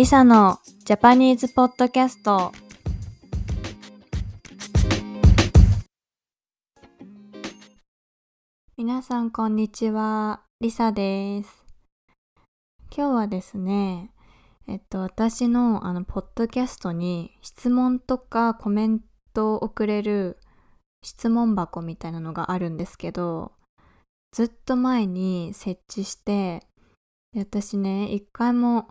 リサのジャパニーズポッドキャスト。皆さんこんにちは。リサです。今日はですねえっと私のあのポッドキャストに質問とかコメントを送れる質問箱みたいなのがあるんですけどずっと前に設置して私ね一回も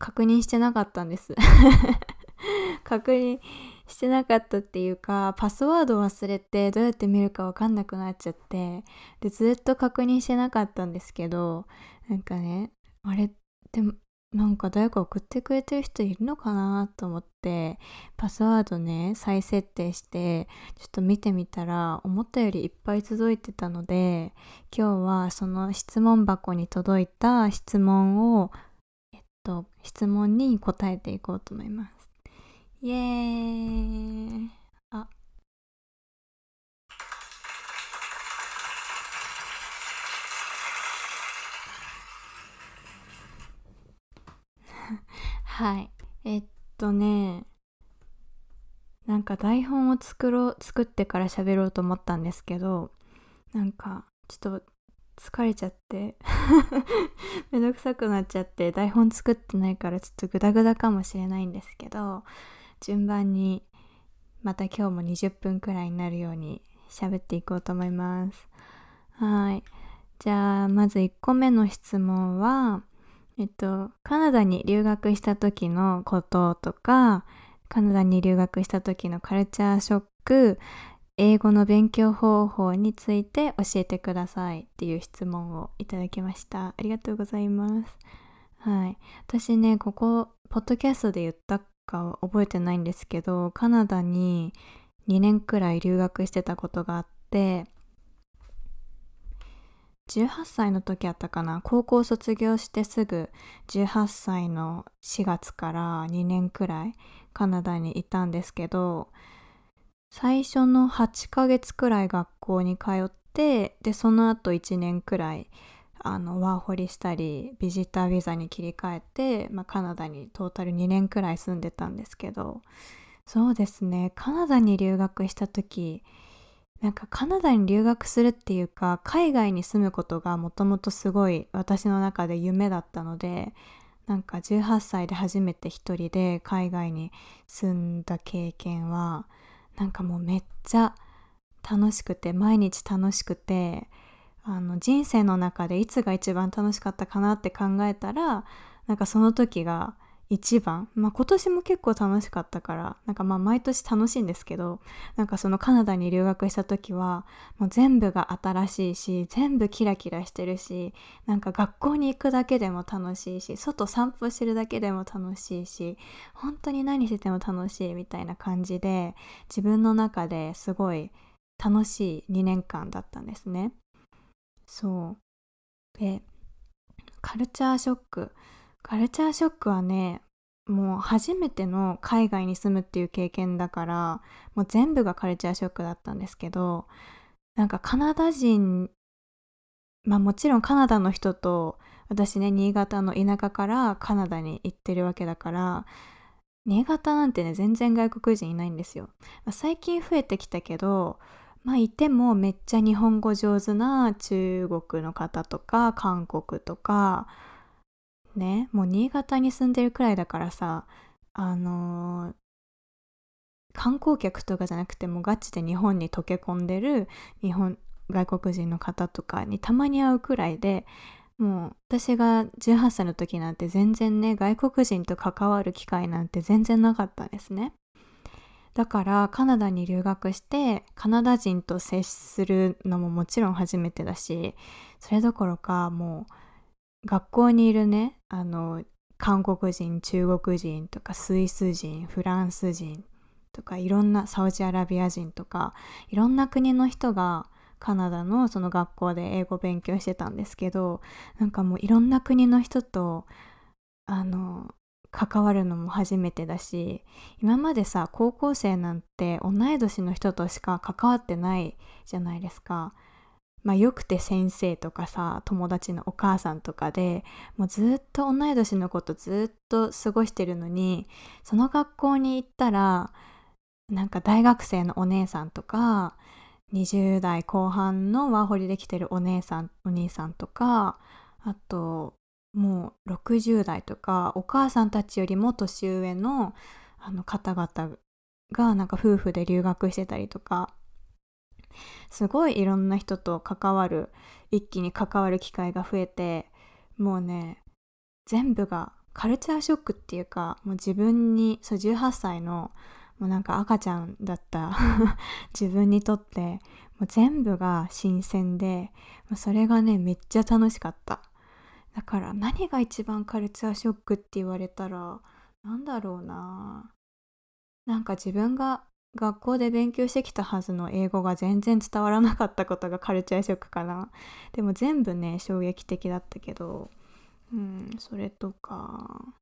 確認してなかったんです。確認してなかったっていうかパスワード忘れてどうやって見るかわかんなくなっちゃってでずっと確認してなかったんですけどなんかねあれでもなんか誰か送ってくれてる人いるのかなと思ってパスワードね再設定してちょっと見てみたら思ったよりいっぱい届いてたので今日はその質問箱に届いた質問をと質問に答えていこうと思います。イエーイ。あ。はい。えっとね。なんか台本を作ろう作ってから喋ろうと思ったんですけどなんかちょっと疲れちゃって。めんどくさくなっちゃって台本作ってないからちょっとグダグダかもしれないんですけど順番にまた今日も20分くらいになるように喋っていこうと思います。はい。じゃあまず1個目の質問はえっとカナダに留学した時のこととかカナダに留学した時のカルチャーショック英語の勉強方法について教えてくださいっていう質問をいただきました。ありがとうございます。はい。私ねここポッドキャストで言ったか覚えてないんですけどカナダに2年くらい留学してたことがあって18歳の時あったかな。高校卒業してすぐ18歳の4月から2年くらいカナダにいたんですけど最初の8ヶ月くらい学校に通ってでその後1年くらいあのワーホリしたりビジタービザに切り替えて、まあ、カナダにトータル2年くらい住んでたんですけどそうですね。カナダに留学した時なんかカナダに留学するっていうか海外に住むことがもともとすごい私の中で夢だったのでなんか18歳で初めて一人で海外に住んだ経験はなんかもうめっちゃ楽しくて毎日楽しくてあの人生の中でいつが一番楽しかったかなって考えたらなんかその時が一番。まあ今年も結構楽しかったからなんかまあ毎年楽しいんですけどなんかそのカナダに留学した時はもう全部が新しいし全部キラキラしてるしなんか学校に行くだけでも楽しいし外散歩してるだけでも楽しいし本当に何してても楽しいみたいな感じで自分の中ですごい楽しい2年間だったんですね。そう。でカルチャーショック。カルチャーショックはねもう初めての海外に住むっていう経験だからもう全部がカルチャーショックだったんですけどなんかカナダ人まあもちろんカナダの人と私ね新潟の田舎からカナダに行ってるわけだから新潟なんてね全然外国人いないんですよ、まあ、最近増えてきたけどまあいてもめっちゃ日本語上手な中国の方とか韓国とかねもう新潟に住んでるくらいだからさあのー、観光客とかじゃなくてもガチで日本に溶け込んでる日本外国人の方とかにたまに会うくらいでもう私が18歳の時なんて全然ね外国人と関わる機会なんて全然なかったんですね。だからカナダに留学してカナダ人と接するのももちろん初めてだしそれどころかもう学校にいるねあの韓国人中国人とかスイス人フランス人とかいろんなサウジアラビア人とかいろんな国の人がカナダのその学校で英語勉強してたんですけどなんかもういろんな国の人とあの関わるのも初めてだし今までさ高校生なんて同い年の人としか関わってないじゃないですか。まあよくて先生とかさ友達のお母さんとかでもうずっと同い年の子とずっと過ごしてるのにその学校に行ったらなんか大学生のお姉さんとか20代後半のワーホリで来てるお姉さんお兄さんとかあともう60代とかお母さんたちよりも年上のあの方々がなんか夫婦で留学してたりとかすごいいろんな人と関わる一気に関わる機会が増えてもうね全部がカルチャーショックっていうかもう自分にそう18歳のもうなんか赤ちゃんだった 自分にとってもう全部が新鮮でそれがねめっちゃ楽しかった。だから何が一番カルチャーショックって言われたらなんだろうな。なんか自分が学校で勉強してきたはずの英語が全然伝わらなかったことがカルチャーショックかな。でも全部ね衝撃的だったけど。うんそれとか。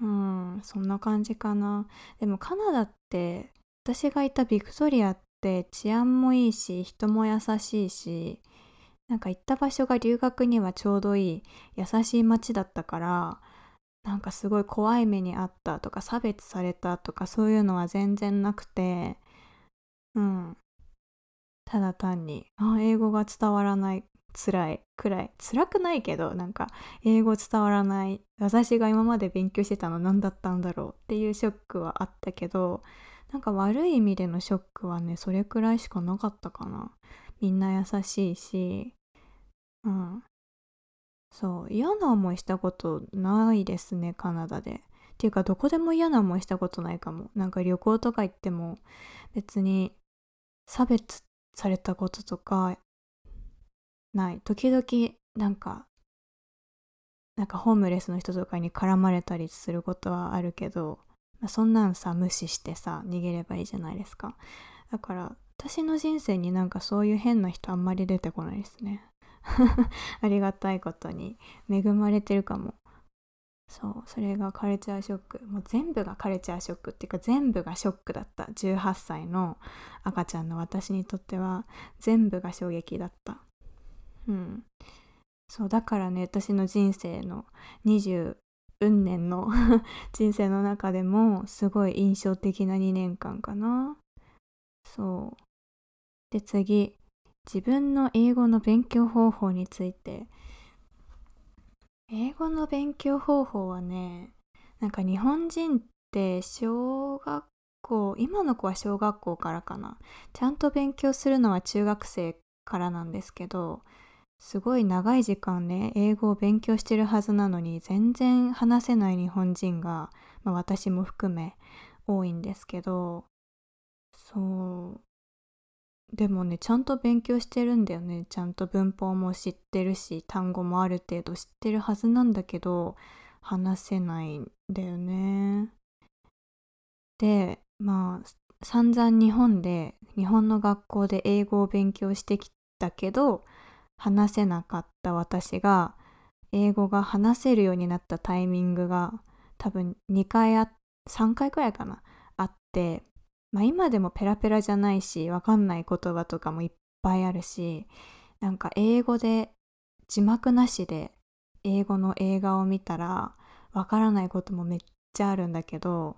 うんそんな感じかな。でもカナダって私がいたビクトリアって治安もいいし人も優しいしなんか行った場所が留学にはちょうどいい優しい街だったからなんかすごい怖い目にあったとか差別されたとかそういうのは全然なくてうん。ただ単にあ英語が伝わらない辛いくらい辛くないけどなんか英語伝わらない私が今まで勉強してたの何だったんだろうっていうショックはあったけどなんか悪い意味でのショックはねそれくらいしかなかったかな。みんな優しいしうん。そう嫌な思いしたことないですねカナダで。っていうかどこでも嫌な思いしたことないかも。なんか旅行とか行っても別に差別されたこととかない。時々なんかなんかホームレスの人とかに絡まれたりすることはあるけど、まあ、そんなんさ無視してさ逃げればいいじゃないですか。だから私の人生になんかそういう変な人あんまり出てこないですね。ありがたいことに恵まれてるかも。そうそれがカルチャーショック。もう全部がカルチャーショックっていうか全部がショックだった。18歳の赤ちゃんの私にとっては全部が衝撃だった。うん。そうだからね私の人生の20運年の 人生の中でもすごい印象的な2年間かな。そう。で次。自分の英語の勉強方法について。英語の勉強方法はねなんか日本人って小学校今の子は小学校からかな。ちゃんと勉強するのは中学生からなんですけどすごい長い時間ね英語を勉強してるはずなのに全然話せない日本人が、まあ、私も含め多いんですけどそう。でもねちゃんと勉強してるんだよね。ちゃんと文法も知ってるし単語もある程度知ってるはずなんだけど話せないんだよね。でまあ散々日本で日本の学校で英語を勉強してきたけど話せなかった私が英語が話せるようになったタイミングが多分2回あ3回くらいかなあってまあ今でもペラペラじゃないしわかんない言葉とかもいっぱいあるしなんか英語で字幕なしで英語の映画を見たらわからないこともめっちゃあるんだけど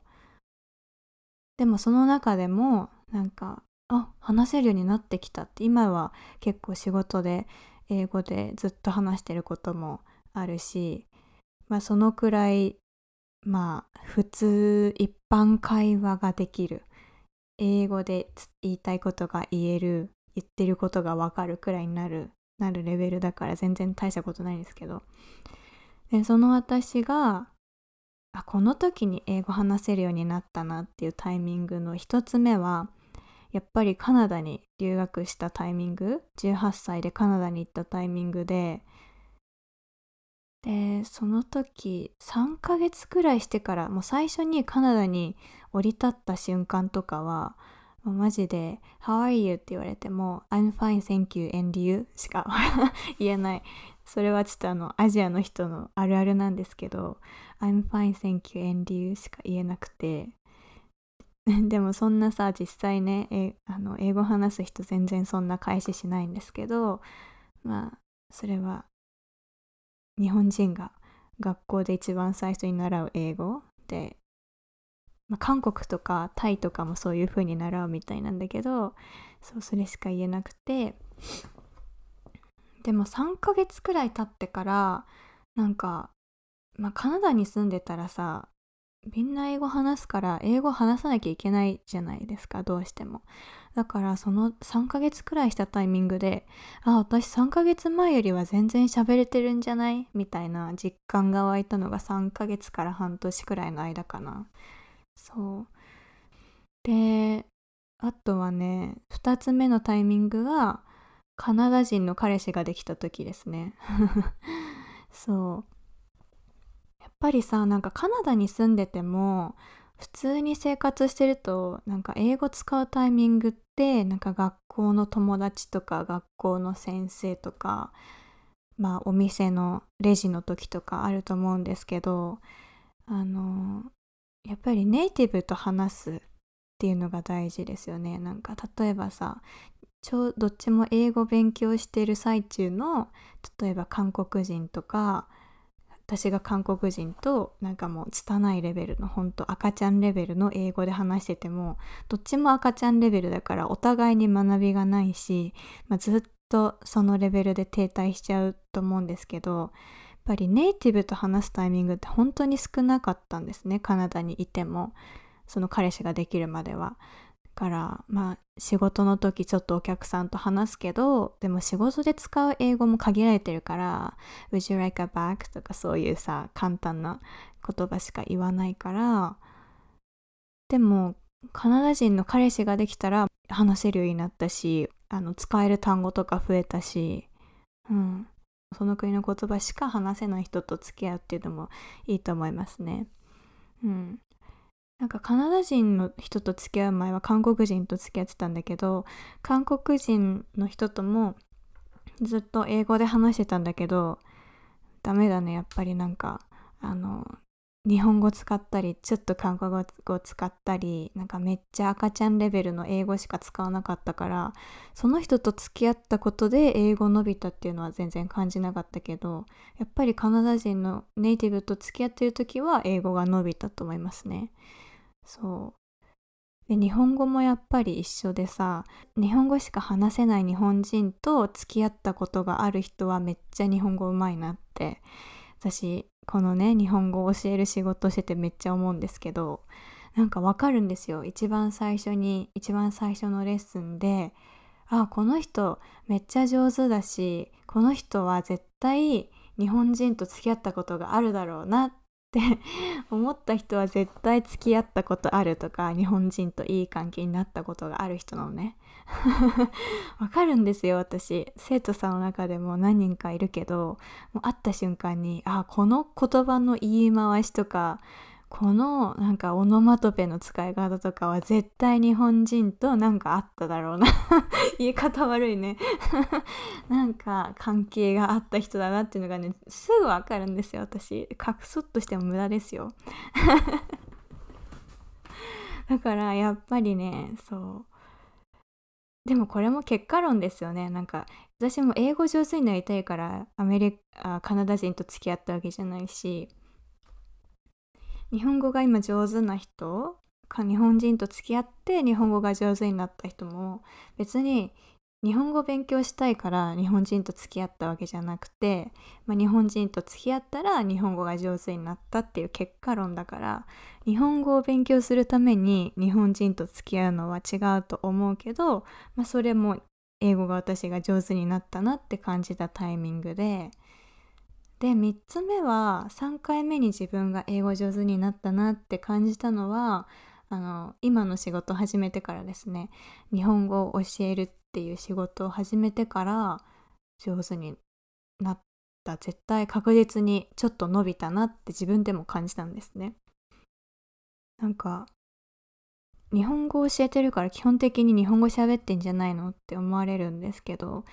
でもその中でもなんかあ話せるようになってきたって今は結構仕事で英語でずっと話してることもあるしまあそのくらいまあ普通一般会話ができる英語で言いたいことが言える言ってることがわかるくらいになるなるレベルだから全然大したことないんですけど。でその私があこの時に英語話せるようになったなっていうタイミングの一つ目はやっぱりカナダに留学したタイミング18歳でカナダに行ったタイミングででその時3ヶ月くらいしてからもう最初にカナダに降り立った瞬間とかはもうマジで「How are you?」って言われても「I'm fine, thank you, and you?」しか 言えないそれはちょっとあのアジアの人のあるあるなんですけど「I'm fine, thank you, and you?」しか言えなくて でもそんなさ実際ねえあの英語話す人全然そんな返ししないんですけどまあそれは日本人が学校で一番最初に習う英語で、まあ、韓国とかタイとかもそういう風に習うみたいなんだけどそうそれしか言えなくて。でも3ヶ月くらい経ってからなんか、まあ、カナダに住んでたらさみんな英語話すから英語話さなきゃいけないじゃないですかどうしても。だからその3ヶ月くらいしたタイミングであ私3ヶ月前よりは全然喋れてるんじゃない？みたいな実感が湧いたのが3ヶ月から半年くらいの間かな。そう。であとはね2つ目のタイミングがカナダ人の彼氏ができた時ですね。そう。ぱりさなんかカナダに住んでても普通に生活してるとなんか英語使うタイミングってなんか学校の友達とか学校の先生とかまあお店のレジの時とかあると思うんですけどあのやっぱりネイティブと話すっていうのが大事ですよね。なんか例えばさちょどっちも英語勉強してる最中の例えば韓国人とか私が韓国人となんかもう拙いレベルのほんと赤ちゃんレベルの英語で話しててもどっちも赤ちゃんレベルだからお互いに学びがないし、まあ、ずっとそのレベルで停滞しちゃうと思うんですけどやっぱりネイティブと話すタイミングって本当に少なかったんですねカナダにいてもその彼氏ができるまでは。からまあ仕事の時ちょっとお客さんと話すけどでも仕事で使う英語も限られてるから「Would you like a bag?」とかそういうさ簡単な言葉しか言わないからでもカナダ人の彼氏ができたら話せるようになったしあの使える単語とか増えたし、うん、その国の言葉しか話せない人と付き合うっていうのもいいと思いますね。うん、なんかカナダ人の人と付き合う前は韓国人と付き合ってたんだけど韓国人の人ともずっと英語で話してたんだけどダメだねやっぱりなんかあの日本語使ったりちょっと韓国語使ったりなんかめっちゃ赤ちゃんレベルの英語しか使わなかったからその人と付き合ったことで英語伸びたっていうのは全然感じなかったけどやっぱりカナダ人のネイティブと付き合ってる時は英語が伸びたと思いますね。そう。で日本語もやっぱり一緒でさ日本語しか話せない日本人と付き合ったことがある人はめっちゃ日本語うまいなって私このね日本語を教える仕事しててめっちゃ思うんですけどなんかわかるんですよ。一番最初に一番最初のレッスンであこの人めっちゃ上手だしこの人は絶対日本人と付き合ったことがあるだろうなっ 思った人は絶対付き合ったことあるとか日本人といい関係になったことがある人なのね。わかるんですよ私。生徒さんの中でも何人かいるけどもう会った瞬間にあこの言葉の言い回しとかこのなんかオノマトペの使い方とかは絶対日本人となんかあっただろうな。言い方悪いね。なんか関係があった人だなっていうのがねすぐわかるんですよ私。隠そっとしても無駄ですよ。だからやっぱりねそう。でもこれも結果論ですよね。なんか私も英語上手になりたいからアメリカカナダ人と付き合ったわけじゃないし。日本語が今上手な人か日本人と付き合って日本語が上手になった人も別に日本語勉強したいから日本人と付き合ったわけじゃなくて、まあ、日本人と付き合ったら日本語が上手になったっていう結果論だから日本語を勉強するために日本人と付き合うのは違うと思うけど、まあ、それも英語が私が上手になったなって感じたタイミングでで3つ目は3回目に自分が英語上手になったなって感じたのはあの今の仕事を始めてからですね。日本語を教えるっていう仕事を始めてから上手になった。絶対確実にちょっと伸びたなって自分でも感じたんですね。なんか日本語を教えてるから基本的に日本語喋ってんじゃないのって思われるんですけど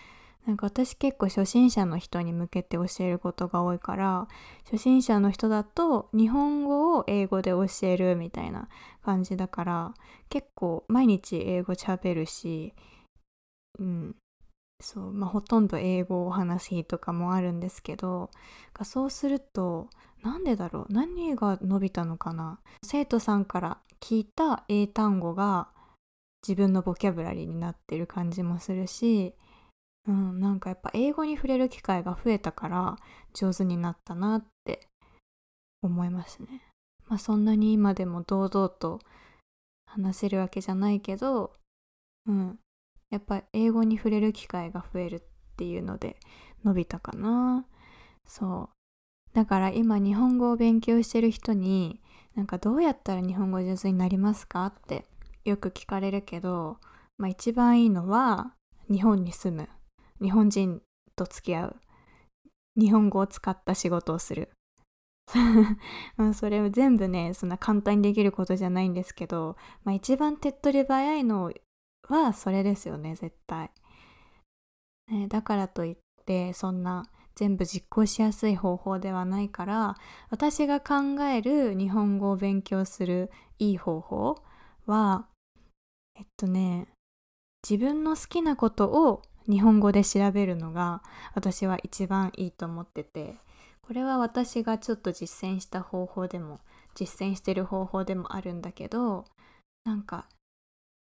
なんか私結構初心者の人に向けて教えることが多いから初心者の人だと日本語を英語で教えるみたいな感じだから結構毎日英語喋るしうん。そうまあほとんど英語を話す日とかもあるんですけどそうするとなんでだろう何が伸びたのかな。生徒さんから聞いた英単語が自分のボキャブラリーになってる感じもするしうん、なんかやっぱ英語に触れる機会が増えたから上手になったなって思いますね。まあそんなに今でも堂々と話せるわけじゃないけど、うん、やっぱ英語に触れる機会が増えるっていうので伸びたかな。そう。だから今日本語を勉強してる人になんかどうやったら日本語上手になりますかってよく聞かれるけど、まあ一番いいのは日本に住む日本人と付き合う。日本語を使った仕事をする。まあそれを全部ねそんな簡単にできることじゃないんですけど、まあ、一番手っ取り早いのはそれですよね絶対、ね、だからといってそんな全部実行しやすい方法ではないから私が考える日本語を勉強するいい方法はえっとね自分の好きなことを日本語で調べるのが私は一番いいと思っててこれは私がちょっと実践した方法でも実践してる方法でもあるんだけどなんか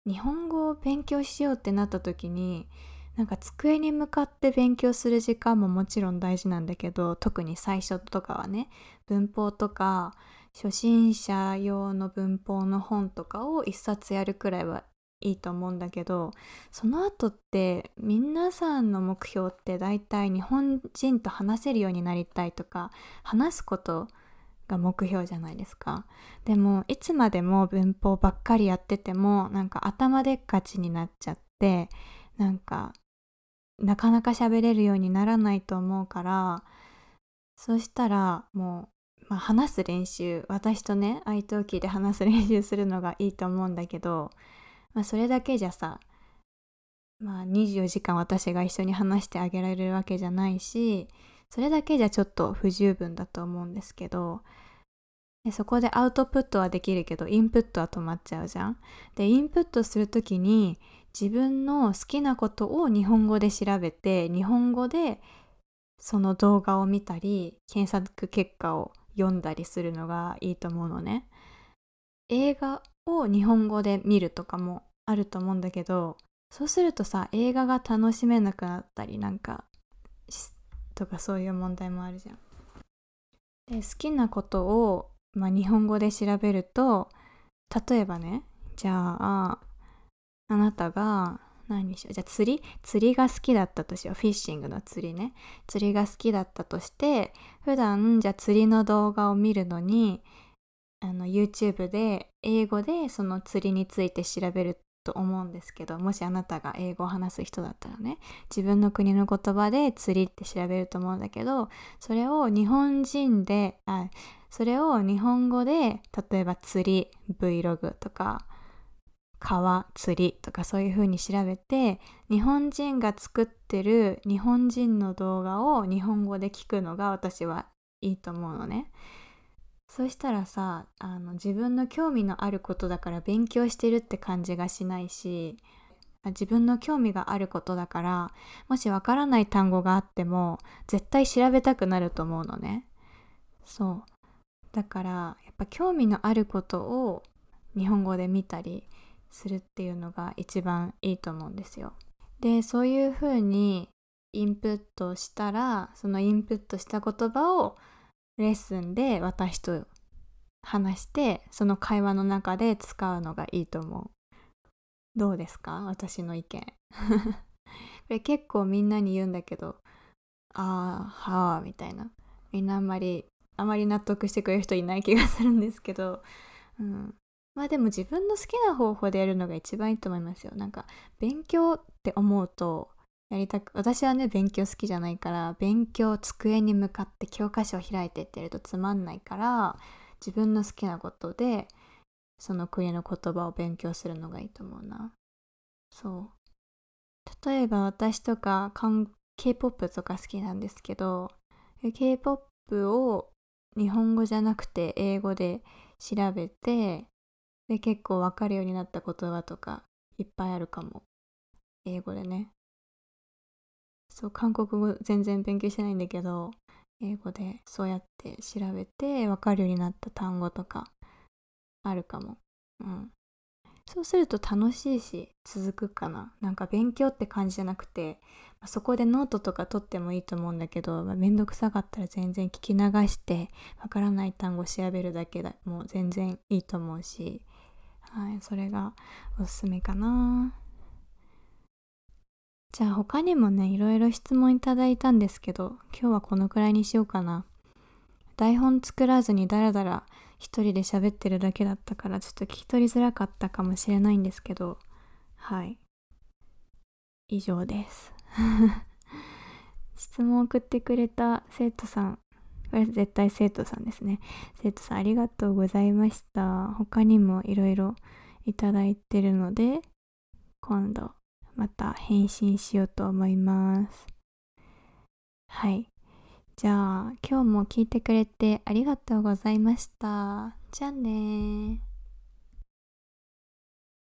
日本語を勉強しようってなった時になんか机に向かって勉強する時間ももちろん大事なんだけど特に最初とかはね文法とか初心者用の文法の本とかを一冊やるくらいはいいと思うんだけどその後って皆さんの目標って大体日本人と話せるようになりたいとか話すことが目標じゃないですか。でもいつまでも文法ばっかりやっててもなんか頭でっかちになっちゃってなんかなかなか喋れるようにならないと思うからそしたらもう、まあ、話す練習私とね愛登記で話す練習するのがいいと思うんだけどまあ、それだけじゃさ、まあ、24時間私が一緒に話してあげられるわけじゃないしそれだけじゃちょっと不十分だと思うんですけどでそこでアウトプットはできるけどインプットは止まっちゃうじゃん。でインプットする時に自分の好きなことを日本語で調べて日本語でその動画を見たり検索結果を読んだりするのがいいと思うのね。映画を日本語で見るとかもあると思うんだけどそうするとさ映画が楽しめなくなったりなんかとかそういう問題もあるじゃん。で好きなことを、まあ、日本語で調べると例えばねじゃああなたが何にしようじゃあ釣り釣りが好きだったとしようフィッシングの釣りね釣りが好きだったとして普段じゃあ釣りの動画を見るのにあの YouTube で英語でその釣りについて調べると思うんですけどもしあなたが英語を話す人だったらね自分の国の言葉で釣りって調べると思うんだけどそれを日本人であそれを日本語で例えば釣り Vlog とか川釣りとかそういう風に調べて日本人が作ってる日本人の動画を日本語で聞くのが私はいいと思うのね。そしたらさあの自分の興味のあることだから勉強してるって感じがしないし自分の興味があることだからもしわからない単語があっても絶対調べたくなると思うのね。そう。だからやっぱ興味のあることを日本語で見たりするっていうのが一番いいと思うんですよ。でそういうふうにインプットしたらそのインプットした言葉をレッスンで私と話してその会話の中で使うのがいいと思う。どうですか？私の意見。これ結構みんなに言うんだけどああはあみたいな。みんなあんまりあまり納得してくれる人いない気がするんですけど、うん、まあでも自分の好きな方法でやるのが一番いいと思いますよ。なんか勉強って思うとやりたく私はね勉強好きじゃないから勉強机に向かって教科書を開いてってやるとつまんないから自分の好きなことでその国の言葉を勉強するのがいいと思うな。そう。例えば私とか K-POP とか好きなんですけど K-POP を日本語じゃなくて英語で調べてで結構わかるようになった言葉とかいっぱいあるかも。英語でね。そう韓国語全然勉強してないんだけど英語でそうやって調べてわかるようになった単語とかあるかも。うん。そうすると楽しいし続くかな。なんか勉強って感じじゃなくてそこでノートとか取ってもいいと思うんだけど、まあ、めんどくさかったら全然聞き流してわからない単語調べるだけでもう全然いいと思うし、はい、それがおすすめかな。じゃあ他にもねいろいろ質問いただいたんですけど今日はこのくらいにしようかな。台本作らずにダラダラ一人で喋ってるだけだったからちょっと聞き取りづらかったかもしれないんですけど。はい。以上です。質問を送ってくれた生徒さん。これ絶対生徒さんですね。生徒さんありがとうございました。他にもいろいろいただいてるので今度また返信しようと思います。はい。じゃあ今日も聞いてくれてありがとうございました。じゃあね